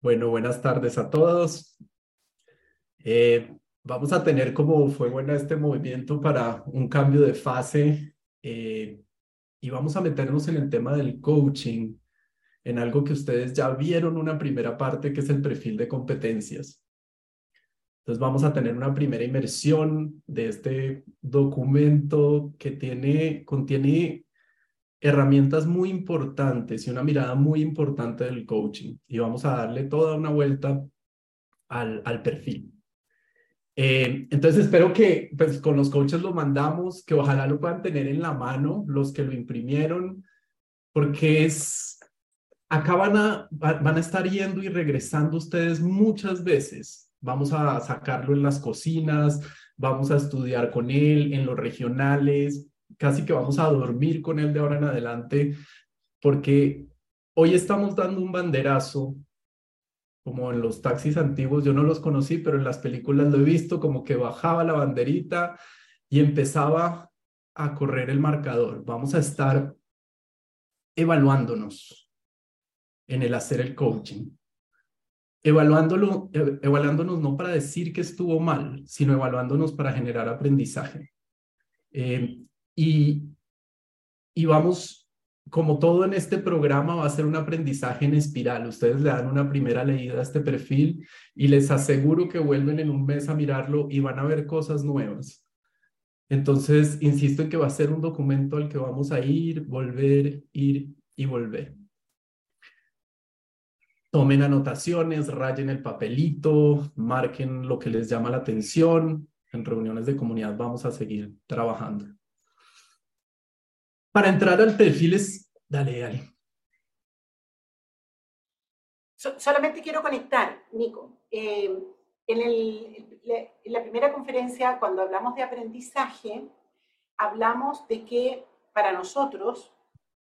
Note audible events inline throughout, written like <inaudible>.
Bueno, buenas tardes a todos. Eh, vamos a tener como fue bueno este movimiento para un cambio de fase eh, y vamos a meternos en el tema del coaching, en algo que ustedes ya vieron una primera parte que es el perfil de competencias. Entonces vamos a tener una primera inmersión de este documento que tiene, contiene herramientas muy importantes y una mirada muy importante del coaching. Y vamos a darle toda una vuelta al, al perfil. Eh, entonces espero que pues, con los coaches lo mandamos, que ojalá lo puedan tener en la mano los que lo imprimieron, porque es, acá van a, van a estar yendo y regresando ustedes muchas veces. Vamos a sacarlo en las cocinas, vamos a estudiar con él en los regionales, casi que vamos a dormir con él de ahora en adelante, porque hoy estamos dando un banderazo, como en los taxis antiguos, yo no los conocí, pero en las películas lo he visto, como que bajaba la banderita y empezaba a correr el marcador. Vamos a estar evaluándonos en el hacer el coaching. Evaluándolo, evaluándonos no para decir que estuvo mal, sino evaluándonos para generar aprendizaje. Eh, y, vamos, como todo en este programa, va a ser un aprendizaje en espiral. Ustedes le dan una primera leída a este perfil y les aseguro que vuelven en un mes a mirarlo y van a ver cosas nuevas. Entonces, insisto en que va a ser un documento al que vamos a ir, volver, ir y volver. Tomen anotaciones, rayen el papelito, marquen lo que les llama la atención. En reuniones de comunidad vamos a seguir trabajando. Para entrar al perfil es... Dale, dale. solamente quiero conectar, Nico. Eh, en, en la primera conferencia, cuando hablamos de aprendizaje, hablamos de que para nosotros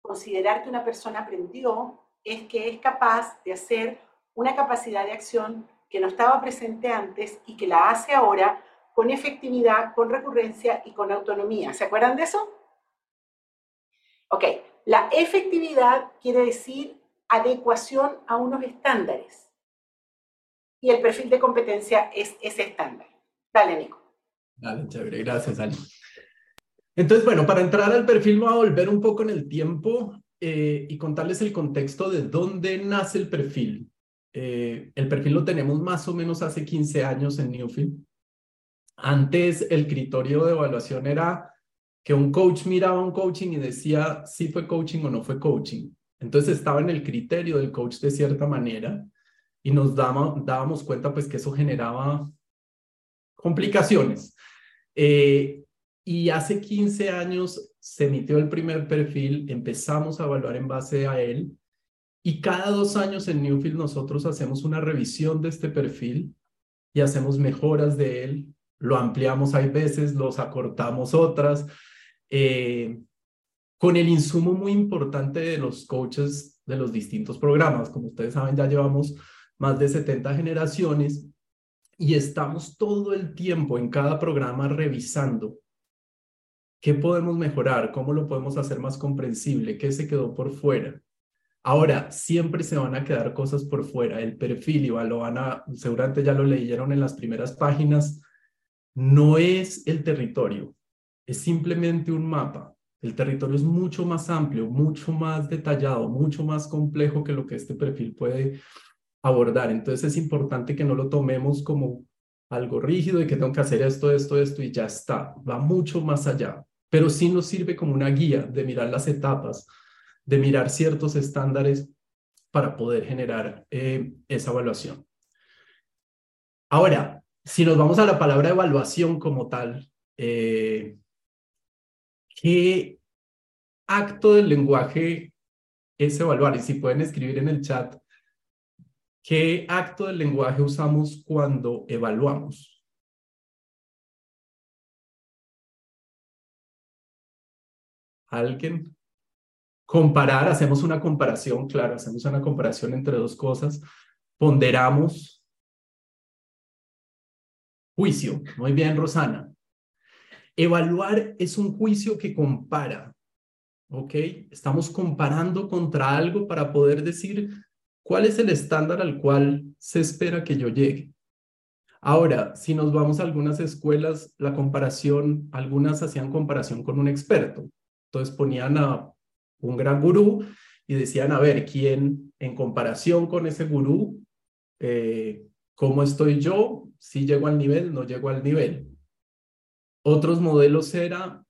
considerar que una persona aprendió es que es capaz de hacer una capacidad de acción que no estaba presente antes y que la hace ahora con efectividad, con recurrencia y con autonomía. ¿Se acuerdan de eso? Ok, la efectividad quiere decir adecuación a unos estándares. Y el perfil de competencia es ese estándar. Dale, Nico. Dale, chévere, gracias, Ali. Entonces, bueno, para entrar al perfil voy a volver un poco en el tiempo eh, y contarles el contexto de dónde nace el perfil. Eh, el perfil lo tenemos más o menos hace 15 años en Newfield. Antes el criterio de evaluación era que un coach miraba un coaching y decía si fue coaching o no fue coaching. Entonces estaba en el criterio del coach de cierta manera y nos dábamos, dábamos cuenta pues que eso generaba complicaciones. Eh, y hace 15 años se emitió el primer perfil, empezamos a evaluar en base a él y cada dos años en Newfield nosotros hacemos una revisión de este perfil y hacemos mejoras de él, lo ampliamos hay veces, los acortamos otras, eh, con el insumo muy importante de los coaches de los distintos programas. Como ustedes saben, ya llevamos más de 70 generaciones y estamos todo el tiempo en cada programa revisando qué podemos mejorar, cómo lo podemos hacer más comprensible, qué se quedó por fuera. Ahora, siempre se van a quedar cosas por fuera. El perfil, igual lo van a, seguramente ya lo leyeron en las primeras páginas, no es el territorio, es simplemente un mapa. El territorio es mucho más amplio, mucho más detallado, mucho más complejo que lo que este perfil puede abordar. Entonces es importante que no lo tomemos como algo rígido y que tengo que hacer esto, esto, esto y ya está. Va mucho más allá, pero sí nos sirve como una guía de mirar las etapas, de mirar ciertos estándares para poder generar eh, esa evaluación. Ahora, si nos vamos a la palabra evaluación como tal, eh, ¿Qué acto del lenguaje es evaluar? Y si pueden escribir en el chat, ¿qué acto del lenguaje usamos cuando evaluamos? ¿Alguien? Comparar, hacemos una comparación, claro, hacemos una comparación entre dos cosas, ponderamos. Juicio, muy bien, Rosana. Evaluar es un juicio que compara. Estamos comparando contra algo para poder decir ¿Cuál es el estándar al cual se espera que yo llegue? Ahora, si nos vamos a algunas escuelas, la comparación, algunas hacían comparación con un experto. Entonces ponían a un gran gurú y decían, a ver, ¿quién en comparación con ese gurú, eh, cómo estoy yo? Si llego al nivel, no llego al nivel. Otros modelos era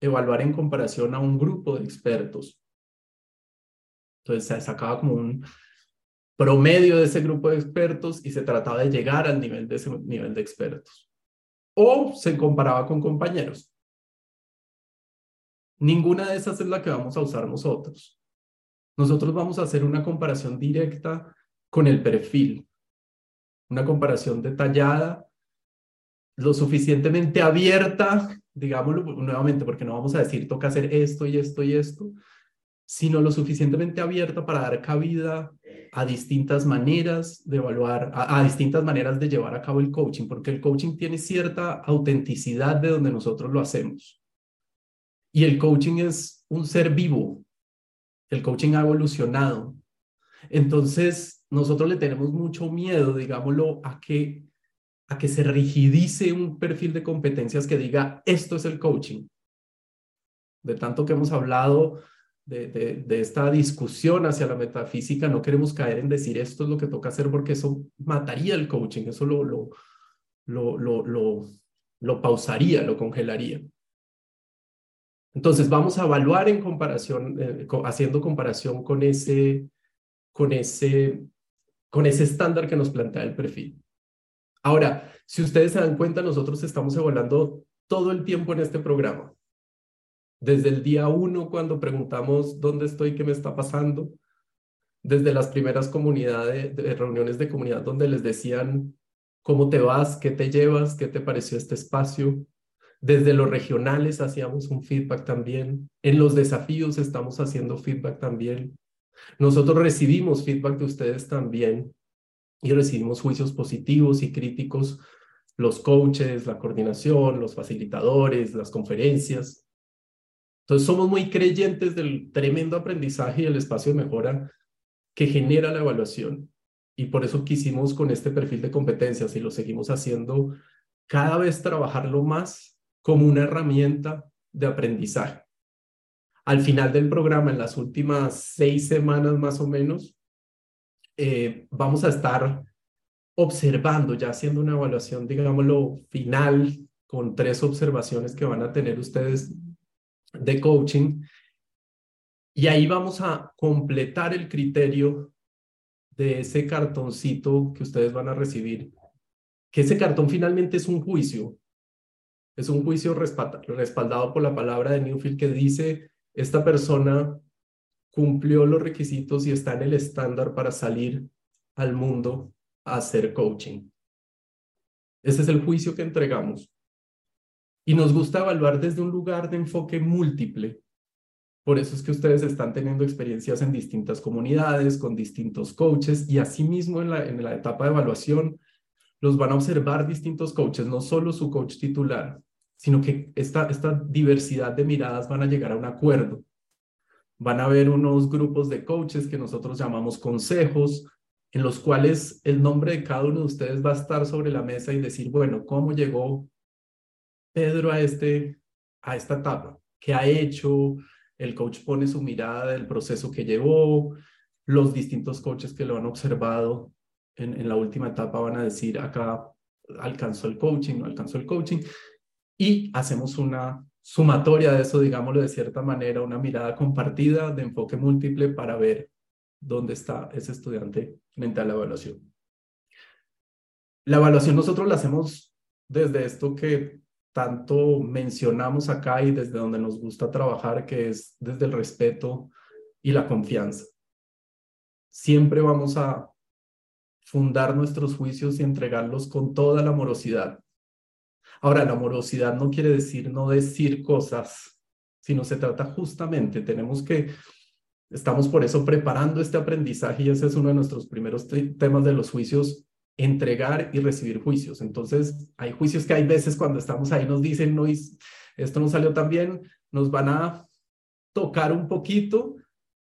evaluar en comparación a un grupo de expertos. Entonces se sacaba como un, promedio de ese grupo de expertos y se trataba de llegar al nivel de ese nivel de expertos. O se comparaba con compañeros. Ninguna de esas es la que vamos a usar nosotros. Nosotros vamos a hacer una comparación directa con el perfil, una comparación detallada, lo suficientemente abierta, digámoslo nuevamente, porque no vamos a decir toca hacer esto y esto y esto, sino lo suficientemente abierta para dar cabida a distintas maneras de evaluar, a, distintas maneras de llevar a cabo el coaching, porque el coaching tiene cierta autenticidad de donde nosotros lo hacemos. Y el coaching es un ser vivo. El coaching ha evolucionado. Entonces, nosotros le tenemos mucho miedo, digámoslo, a que, a que se rigidice un perfil de competencias que diga, esto es el coaching. De tanto que hemos hablado de, esta discusión hacia la metafísica, no queremos caer en decir esto es lo que toca hacer porque eso mataría el coaching, eso lo, lo, lo, lo, lo, pausaría, lo congelaría. Entonces vamos a evaluar en comparación, eh, haciendo comparación con ese, con ese, con ese estándar que nos plantea el perfil. Ahora, si ustedes se dan cuenta, nosotros estamos evaluando todo el tiempo en este programa desde el día uno cuando preguntamos dónde estoy, qué me está pasando, desde las primeras comunidades, de reuniones de comunidad donde les decían cómo te vas, qué te llevas, qué te pareció este espacio. Desde los regionales hacíamos un feedback también. En los desafíos estamos haciendo feedback también. Nosotros recibimos feedback de ustedes también y recibimos juicios positivos y críticos, los coaches, la coordinación, los facilitadores, las conferencias. Entonces somos muy creyentes del tremendo aprendizaje y el espacio de mejora que genera la evaluación. Y por eso quisimos con este perfil de competencias y lo seguimos haciendo cada vez trabajarlo más como una herramienta de aprendizaje. Al final del programa, en las últimas seis semanas más o menos, eh, vamos a estar observando, ya haciendo una evaluación, digámoslo, final, con tres observaciones que van a tener ustedes de coaching. Y ahí vamos a completar el criterio de ese cartoncito que ustedes van a recibir, que ese cartón finalmente es un juicio, es un juicio respaldado por la palabra de Newfield que dice, esta persona cumplió los requisitos y está en el estándar para salir al mundo a hacer coaching. Ese es el juicio que entregamos. Y nos gusta evaluar desde un lugar de enfoque múltiple. Por eso es que ustedes están teniendo experiencias en distintas comunidades, con distintos coaches, y asimismo en la, en la etapa de evaluación los van a observar distintos coaches, no solo su coach titular, sino que esta, esta diversidad de miradas van a llegar a un acuerdo. Van a haber unos grupos de coaches que nosotros llamamos consejos, en los cuales el nombre de cada uno de ustedes va a estar sobre la mesa y decir, bueno, ¿cómo llegó Pedro a, este, a esta etapa? ¿Qué ha hecho? El coach pone su mirada del proceso que llevó, los distintos coaches que lo han observado en, en la última etapa van a decir, acá alcanzó el coaching, no alcanzó el coaching, y hacemos una sumatoria de eso, digámoslo de cierta manera, una mirada compartida de enfoque múltiple para ver dónde está ese estudiante frente a la evaluación. La evaluación nosotros la hacemos desde esto que tanto mencionamos acá y desde donde nos gusta trabajar, que es desde el respeto y la confianza. Siempre vamos a fundar nuestros juicios y entregarlos con toda la amorosidad. Ahora, la amorosidad no quiere decir no decir cosas, sino se trata justamente, tenemos que, estamos por eso preparando este aprendizaje y ese es uno de nuestros primeros temas de los juicios, entregar y recibir juicios. Entonces, hay juicios que hay veces cuando estamos ahí nos dicen, no, esto no salió tan bien, nos van a tocar un poquito,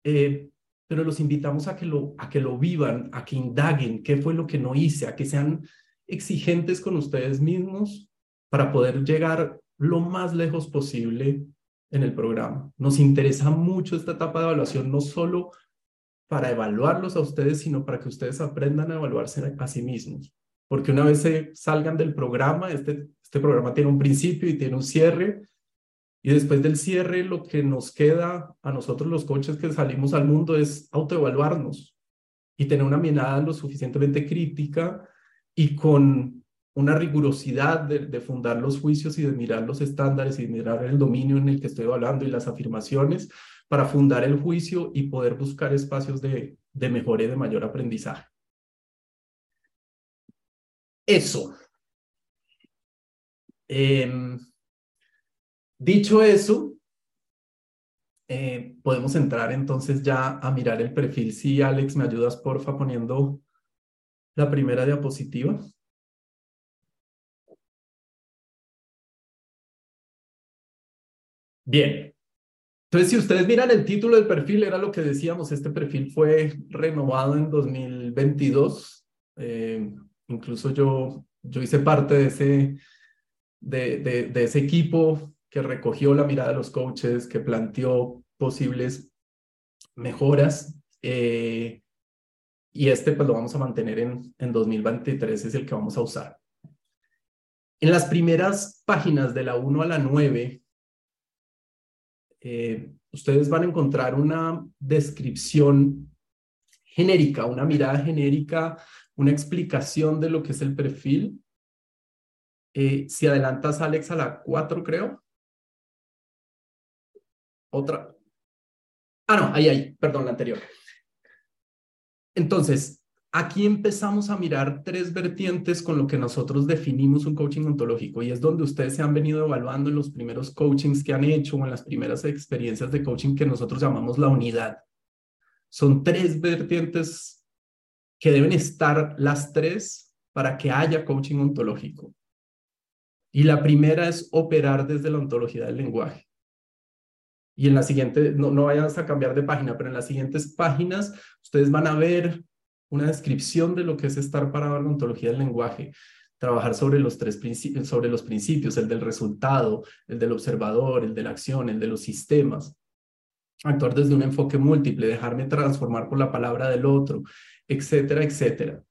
eh, pero los invitamos a que lo, a que lo vivan, a que indaguen qué fue lo que no hice, a que sean exigentes con ustedes mismos para poder llegar lo más lejos posible en el programa. Nos interesa mucho esta etapa de evaluación, no solo para evaluarlos a ustedes, sino para que ustedes aprendan a evaluarse a sí mismos. Porque una vez se salgan del programa, este, este programa tiene un principio y tiene un cierre, y después del cierre, lo que nos queda a nosotros los coaches que salimos al mundo es autoevaluarnos y tener una mirada lo suficientemente crítica y con una rigurosidad de, fundar los juicios y de mirar los estándares y de mirar el dominio en el que estoy hablando y las afirmaciones para fundar el juicio y poder buscar espacios de, de mejora y de mayor aprendizaje. Eso. Em, dicho eso, eh, podemos entrar entonces ya a mirar el perfil. Si Alex, me ayudas porfa poniendo la primera diapositiva. Bien. Entonces, si ustedes miran el título del perfil, era lo que decíamos, este perfil fue renovado en 2022. Eh, incluso yo, yo hice parte de ese, de, de, ese equipo que recogió la mirada de los coaches, que planteó posibles mejoras. Eh, y este pues lo vamos a mantener en, en 2023, es el que vamos a usar. En las primeras páginas de la 1 a la 9 eh, ustedes van a encontrar una descripción genérica, una mirada genérica, una explicación de lo que es el perfil. Eh, si adelantas, Alex, a la 4, creo. Otra. Ah, no, ahí, ahí, perdón, la anterior. Entonces, aquí empezamos a mirar tres vertientes con lo que nosotros definimos un coaching ontológico y es donde ustedes se han venido evaluando en los primeros coachings que han hecho o en las primeras experiencias de coaching que nosotros llamamos la unidad. Son tres vertientes que deben estar las tres para que haya coaching ontológico. Y la primera es operar desde la ontología del lenguaje. Y en la siguiente, no, no a cambiar de página, pero en las siguientes páginas ustedes van a ver una descripción de lo que es estar parado en la ontología del lenguaje, trabajar sobre los tres principios, sobre los principios, el del resultado, el del observador, el de la acción, el de los sistemas. Actuar desde un enfoque múltiple, dejarme transformar por la palabra del otro, etcétera, etcétera.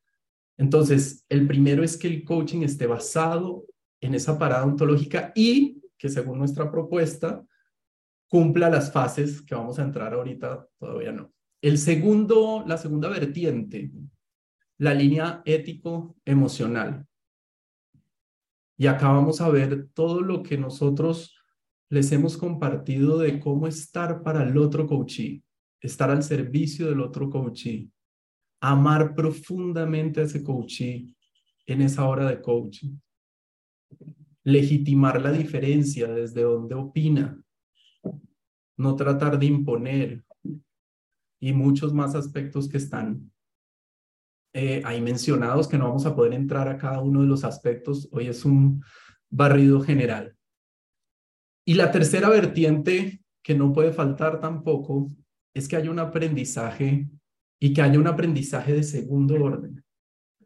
Entonces, el primero es que el coaching esté basado en esa parada ontológica y que según nuestra propuesta cumpla las fases que vamos a entrar ahorita, todavía no. El segundo, la segunda vertiente, la línea ético-emocional. Y acá vamos a ver todo lo que nosotros les hemos compartido de cómo estar para el otro coachee, estar al servicio del otro coachee, amar profundamente a ese coachee en esa hora de coaching, legitimar la diferencia desde donde opina, no tratar de imponer, y muchos más aspectos que están eh, ahí mencionados, que no vamos a poder entrar a cada uno de los aspectos. Hoy es un barrido general. Y la tercera vertiente que no puede faltar tampoco es que haya un aprendizaje y que haya un aprendizaje de segundo orden.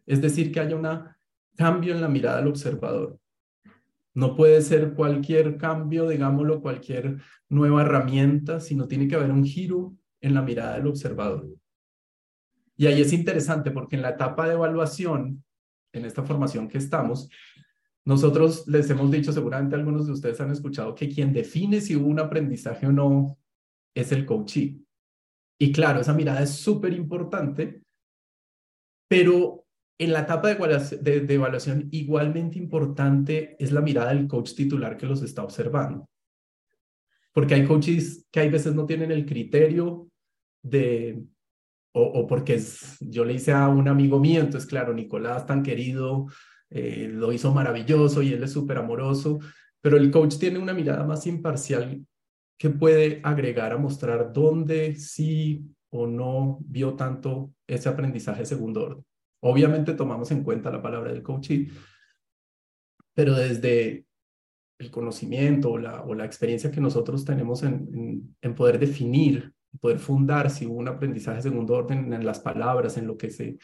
Es decir, que haya un cambio en la mirada del observador. No puede ser cualquier cambio, digámoslo, cualquier nueva herramienta, sino tiene que haber un giro en la mirada del observador. Y ahí es interesante porque en la etapa de evaluación, en esta formación que estamos, nosotros les hemos dicho, seguramente algunos de ustedes han escuchado, que quien define si hubo un aprendizaje o no es el coachee. Y claro, esa mirada es súper importante, pero en la etapa de de evaluación igualmente importante es la mirada del coach titular que los está observando porque hay coaches que hay veces no tienen el criterio de, o, porque yo le hice a un amigo mío, entonces claro, Nicolás tan querido, eh, lo hizo maravilloso y él es súper amoroso, pero el coach tiene una mirada más imparcial que puede agregar a mostrar dónde sí o no vio tanto ese aprendizaje segundo orden. Obviamente tomamos en cuenta la palabra del coach, pero desde el conocimiento o la, o la experiencia que nosotros tenemos en, en, poder definir poder fundar si hubo un aprendizaje segundo orden en las palabras, en lo que se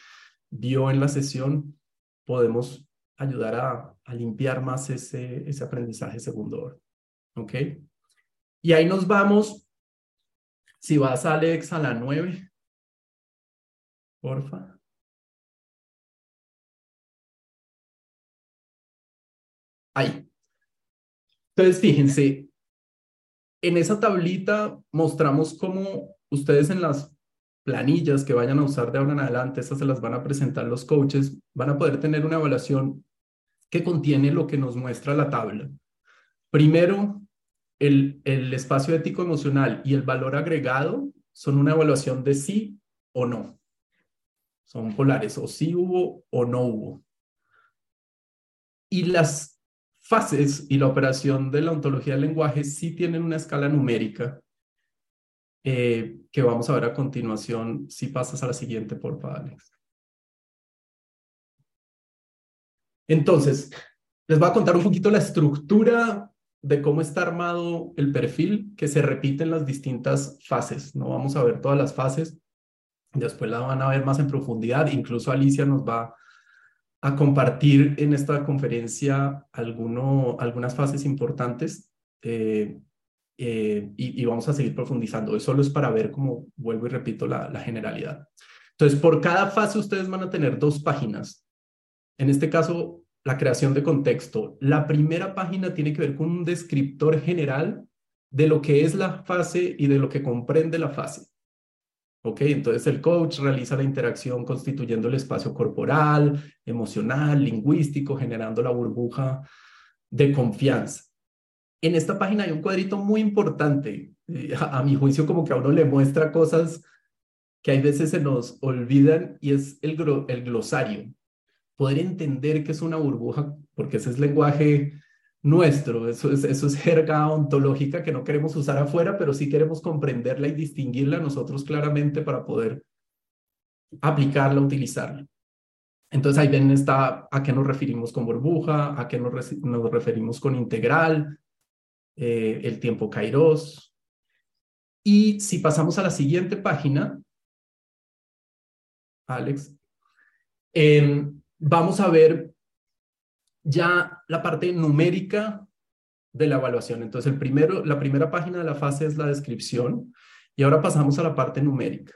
vio en la sesión, podemos ayudar a, limpiar más ese, ese aprendizaje segundo orden. ¿Ok? Y ahí nos vamos. Si vas, Alex, a la 9, porfa. Ahí. Entonces, fíjense, en esa tablita mostramos cómo ustedes en las planillas que vayan a usar de ahora en adelante, estas se las van a presentar los coaches, van a poder tener una evaluación que contiene lo que nos muestra la tabla. Primero, el, el espacio ético emocional y el valor agregado son una evaluación de sí o no. Son polares, o sí hubo o no hubo. Y las fases y la operación de la ontología del lenguaje sí tienen una escala numérica eh, que vamos a ver a continuación si pasas a la siguiente, por favor, Alex. Entonces, les voy a contar un poquito la estructura de cómo está armado el perfil que se repite en las distintas fases. No vamos a ver todas las fases, después la van a ver más en profundidad, incluso Alicia nos va a compartir en esta conferencia alguno, algunas fases importantes eh, eh, y, vamos a seguir profundizando. Eso solo es para ver cómo vuelvo y repito la, la generalidad. Entonces, por cada fase ustedes van a tener dos páginas. En este caso, la creación de contexto. La primera página tiene que ver con un descriptor general de lo que es la fase y de lo que comprende la fase. ¿Ok? Entonces el coach realiza la interacción constituyendo el espacio corporal, emocional, lingüístico, generando la burbuja de confianza. En esta página hay un cuadrito muy importante, eh, a, mi juicio como que a uno le muestra cosas que hay veces se nos olvidan y es el, el glosario. Poder entender que es una burbuja, porque ese es lenguaje nuestro, eso es, eso es jerga ontológica que no queremos usar afuera, pero sí queremos comprenderla y distinguirla nosotros claramente para poder aplicarla, utilizarla. Entonces ahí ven está a qué nos referimos con burbuja, a qué nos, referimos con integral, eh, el tiempo kairos. Y si pasamos a la siguiente página, Alex, em, vamos a ver ya la parte numérica de la evaluación. Entonces, el primero, la primera página de la fase es la descripción y ahora pasamos a la parte numérica.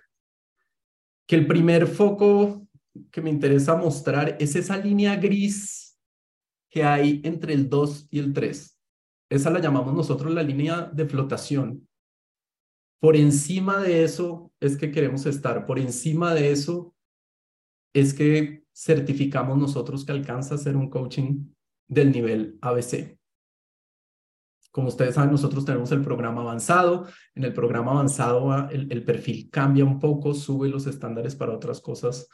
Que el primer foco que me interesa mostrar es esa línea gris que hay entre el 2 y el 3. Esa la llamamos nosotros la línea de flotación. Por encima de eso es que queremos estar, por encima de eso es que certificamos nosotros que alcanza a ser un coaching del nivel ABC. Como ustedes saben, nosotros tenemos el programa avanzado. En el programa avanzado ah, el, perfil cambia un poco, sube los estándares para otras cosas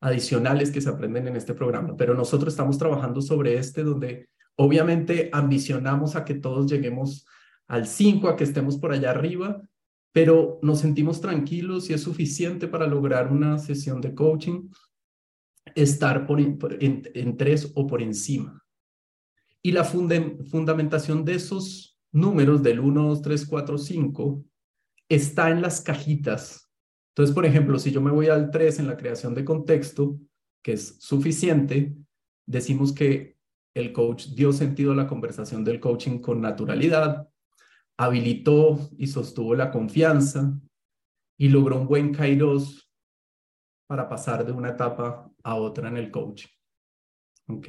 adicionales que se aprenden en este programa. Pero nosotros estamos trabajando sobre este donde obviamente ambicionamos a que todos lleguemos al 5, a que estemos por allá arriba, pero nos sentimos tranquilos y es suficiente para lograr una sesión de coaching estar por, en, tres o por encima. Y la fundamentación de esos números del 1, 2, 3, 4, 5 está en las cajitas. Entonces, por ejemplo, si yo me voy al 3 en la creación de contexto, que es suficiente, decimos que el coach dio sentido a la conversación del coaching con naturalidad, habilitó y sostuvo la confianza y logró un buen kairos para pasar de una etapa a otra en el coaching. ¿Ok?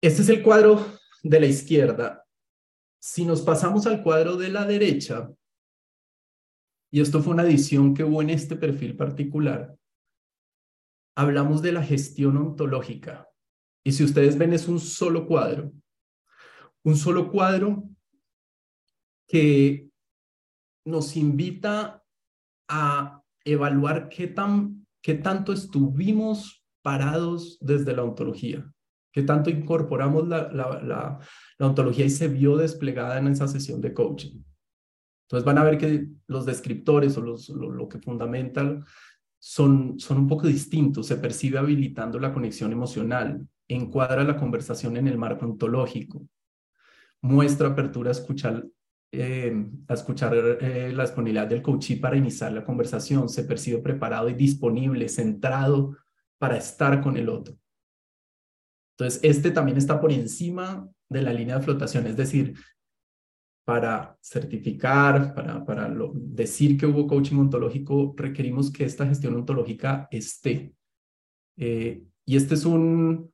Este es el cuadro de la izquierda. Si nos pasamos al cuadro de la derecha, y esto fue una edición que hubo en este perfil particular, hablamos de la gestión ontológica. Y si ustedes ven, es un solo cuadro. Un solo cuadro que nos invita a evaluar qué, tan, qué tanto estuvimos parados desde la ontología, qué tanto incorporamos la, la, la, ontología y se vio desplegada en esa sesión de coaching. Entonces van a ver que los descriptores o los, lo, que fundamental son, son un poco distintos. Se percibe habilitando la conexión emocional, encuadra la conversación en el marco ontológico, muestra apertura a escuchar eh, a escuchar eh, la disponibilidad del coachee para iniciar la conversación, se percibe preparado y disponible, centrado para estar con el otro. Entonces, este también está por encima de la línea de flotación, es decir, para certificar, para, para decir que hubo coaching ontológico, requerimos que esta gestión ontológica esté. Eh, y este es un,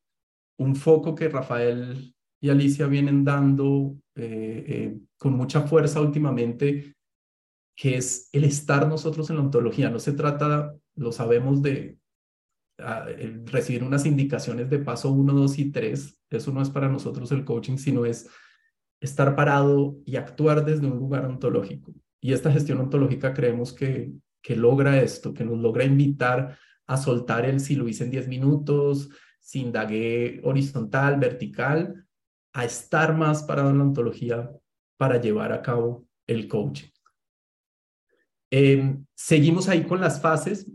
un foco que Rafael y Alicia vienen dando eh, eh, con mucha fuerza últimamente, que es el estar nosotros en la ontología. No se trata, lo sabemos, de ah, recibir unas indicaciones de paso 1, 2 y 3. Eso no es para nosotros el coaching, sino es estar parado y actuar desde un lugar ontológico. Y esta gestión ontológica creemos que, que logra esto, que nos logra invitar a soltar el si lo hice en 10 minutos, si indagué horizontal, vertical, a estar más parado en la ontología para llevar a cabo el coaching. Em, seguimos ahí con las fases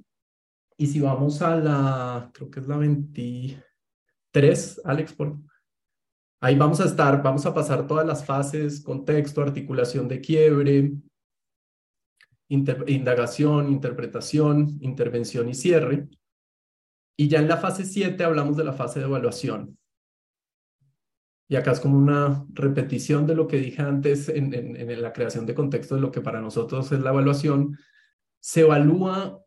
y si vamos a la, creo que es la 23, Alex, por Ahí vamos a estar, vamos a pasar todas las fases, contexto, articulación de quiebre, indagación, interpretación, intervención y cierre. Y ya en la fase 7 hablamos de la fase de evaluación y acá es como una repetición de lo que dije antes en, la creación de contexto de lo que para nosotros es la evaluación, se evalúa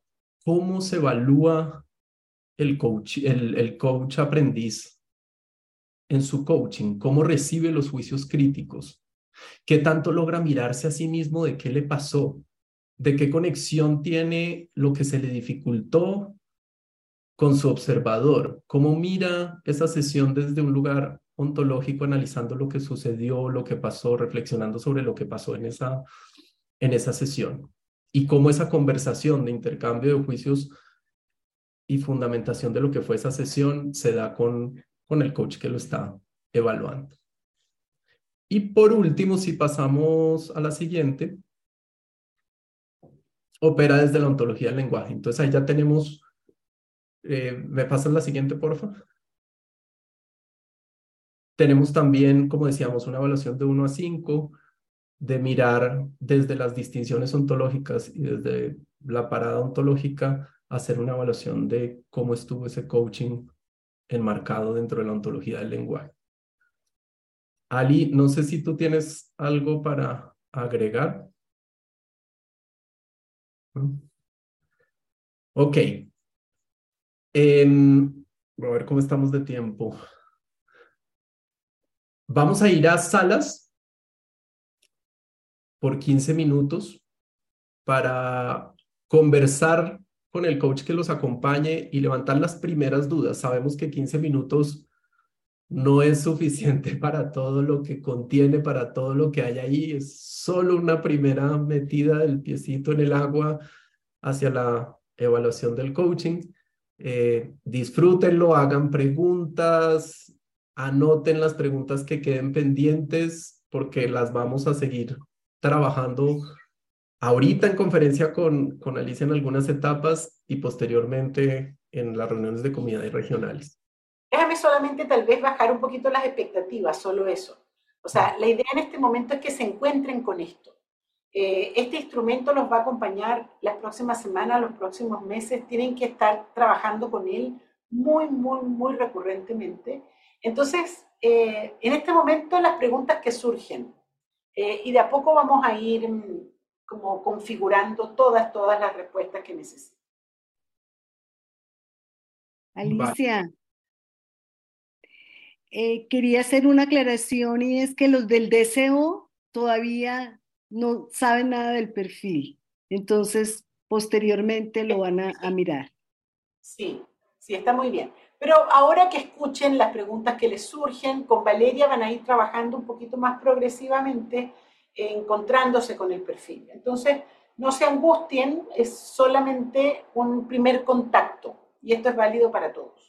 cómo se evalúa el coach, el, el coach aprendiz en su coaching, cómo recibe los juicios críticos, qué tanto logra mirarse a sí mismo de qué le pasó, de qué conexión tiene lo que se le dificultó con su observador, cómo mira esa sesión desde un lugar ontológico analizando lo que sucedió, lo que pasó, reflexionando sobre lo que pasó en esa, en esa sesión y cómo esa conversación de intercambio de juicios y fundamentación de lo que fue esa sesión se da con, con el coach que lo está evaluando. Y por último, si pasamos a la siguiente, opera desde la ontología del lenguaje. Entonces ahí ya tenemos, eh, ¿me pasas la siguiente, por favor? Tenemos también, como decíamos, una evaluación de 1 a 5, de mirar desde las distinciones ontológicas y desde la parada ontológica, hacer una evaluación de cómo estuvo ese coaching enmarcado dentro de la ontología del lenguaje. Ali, no sé si tú tienes algo para agregar. Ok. Em, a ver cómo estamos de tiempo. Vamos a ir a salas por 15 minutos para conversar con el coach que los acompañe y levantar las primeras dudas. Sabemos que 15 minutos no es suficiente <laughs> para todo lo que contiene, para todo lo que hay ahí. Es solo una primera metida del piecito en el agua hacia la evaluación del coaching. Eh, disfrútenlo, hagan preguntas, anoten las preguntas que queden pendientes porque las vamos a seguir trabajando ahorita en conferencia con, con Alicia en algunas etapas y posteriormente en las reuniones de comunidades regionales. Déjame solamente tal vez bajar un poquito las expectativas, solo eso. O sea, la idea en este momento es que se encuentren con esto. Eh, este instrumento los va a acompañar las próximas semanas, los próximos meses. Tienen que estar trabajando con él muy, muy, muy recurrentemente. Entonces, eh, en este momento las preguntas que surgen, eh, y de a poco vamos a ir mm, como configurando todas, todas las respuestas que necesito. Alicia, eh, quería hacer una aclaración y es que los del DCO todavía no saben nada del perfil, entonces posteriormente lo van a, a mirar. Sí, sí, está muy bien. Pero ahora que escuchen las preguntas que les surgen, con Valeria van a ir trabajando un poquito más progresivamente, encontrándose con el perfil. Entonces, no se angustien, es solamente un primer contacto y esto es válido para todos.